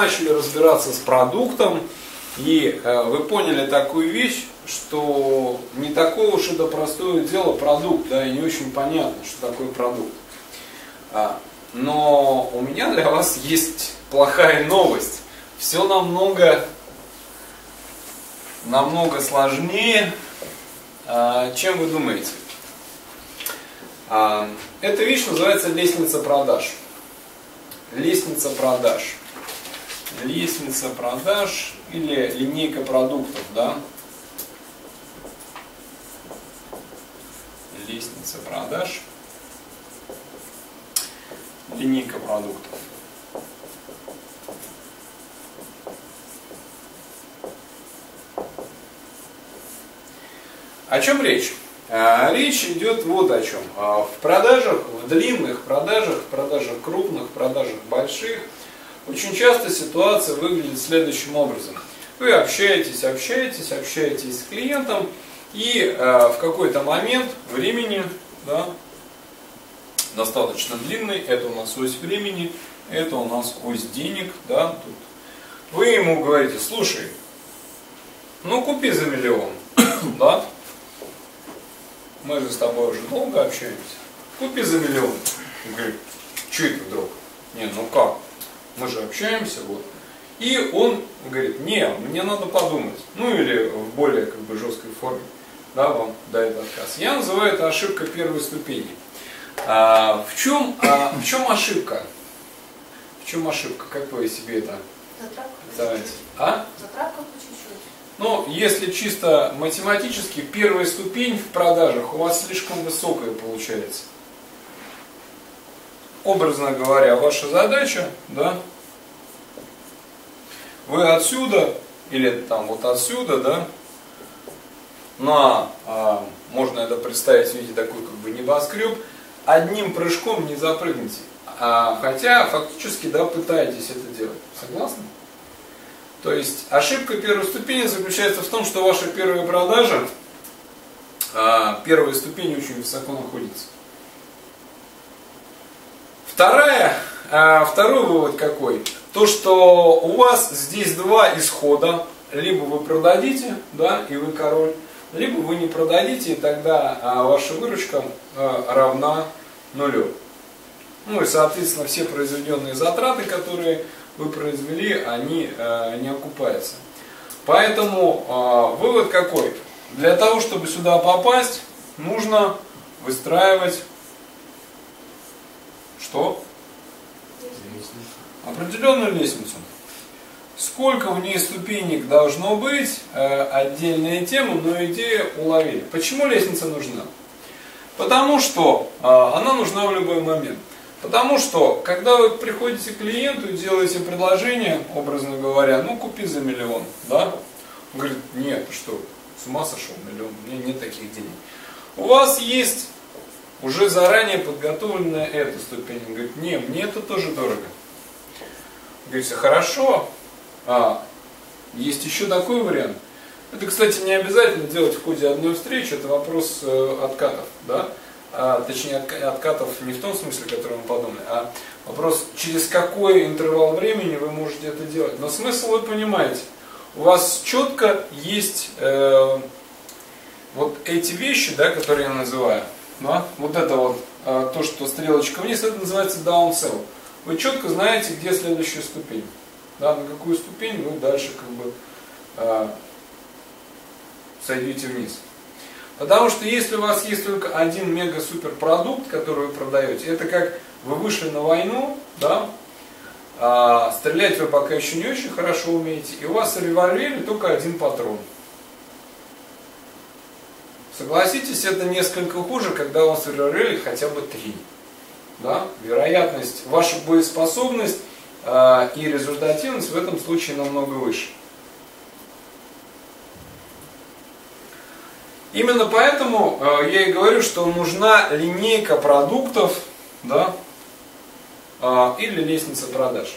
начали разбираться с продуктом, и э, вы поняли такую вещь, что не такое уж это простое дело продукт, да, и не очень понятно, что такое продукт. А, но у меня для вас есть плохая новость. Все намного, намного сложнее, а, чем вы думаете. А, эта вещь называется лестница продаж. Лестница продаж. Лестница продаж или линейка продуктов, да? Лестница продаж. Линейка продуктов. О чем речь? А, речь идет вот о чем. А, в продажах, в длинных продажах, продажах крупных, продажах больших, очень часто ситуация выглядит следующим образом. Вы общаетесь, общаетесь, общаетесь с клиентом, и э, в какой-то момент времени, да, достаточно длинный, это у нас ось времени, это у нас ось денег, да, тут. Вы ему говорите, слушай, ну купи за миллион, да, мы же с тобой уже долго общаемся, купи за миллион. Он говорит, что это вдруг? Не, ну как? Мы же общаемся, вот. И он говорит, не, мне надо подумать. Ну или в более как бы жесткой форме, да, вам дает отказ. Я называю это ошибка первой ступени. А, в, чем, а, в чем ошибка? В чем ошибка? Как вы себе это называете? А? Затравка по чуть-чуть. Ну, если чисто математически, первая ступень в продажах у вас слишком высокая получается. Образно говоря, ваша задача, да, вы отсюда, или там вот отсюда, да, на, а, можно это представить, видите, такой как бы небоскреб, одним прыжком не запрыгнете. А, хотя фактически, да, пытаетесь это делать. Согласны? То есть ошибка первой ступени заключается в том, что ваша первая продажа, а, первая ступень очень высоко находится. Вторая, а, второй вывод какой? То, что у вас здесь два исхода. Либо вы продадите, да, и вы король, либо вы не продадите, и тогда а, ваша выручка а, равна нулю. Ну и, соответственно, все произведенные затраты, которые вы произвели, они не окупаются. Поэтому вывод какой? Для того, чтобы сюда попасть, нужно выстраивать что? Определенную лестницу. Сколько в ней ступенек должно быть, э, отдельная тема, но идея уловили. Почему лестница нужна? Потому что э, она нужна в любой момент. Потому что, когда вы приходите к клиенту и делаете предложение, образно говоря, ну купи за миллион, да? Он говорит, нет, что, с ума сошел миллион, у меня нет таких денег. У вас есть уже заранее подготовленная эта ступень. Он говорит, не, мне это тоже дорого. Говорите, хорошо, а есть еще такой вариант. Это, кстати, не обязательно делать в ходе одной встречи, это вопрос э, откатов, да? А, точнее, откатов не в том смысле, который мы подумали, а вопрос, через какой интервал времени вы можете это делать. Но смысл вы понимаете. У вас четко есть э, вот эти вещи, да, которые я называю. Да? Вот это вот, э, то, что стрелочка вниз, это называется downsell. Вы четко знаете, где следующая ступень да, на какую ступень вы дальше как бы э, сойдете вниз. Потому что если у вас есть только один мега-супер продукт, который вы продаете, это как вы вышли на войну, да, а, стрелять вы пока еще не очень хорошо умеете, и у вас в револьвере только один патрон. Согласитесь, это несколько хуже, когда у вас револьвере хотя бы три. Да? Вероятность, ваша боеспособность а, и результативность в этом случае намного выше. Именно поэтому а, я и говорю, что нужна линейка продуктов да, а, или лестница продаж.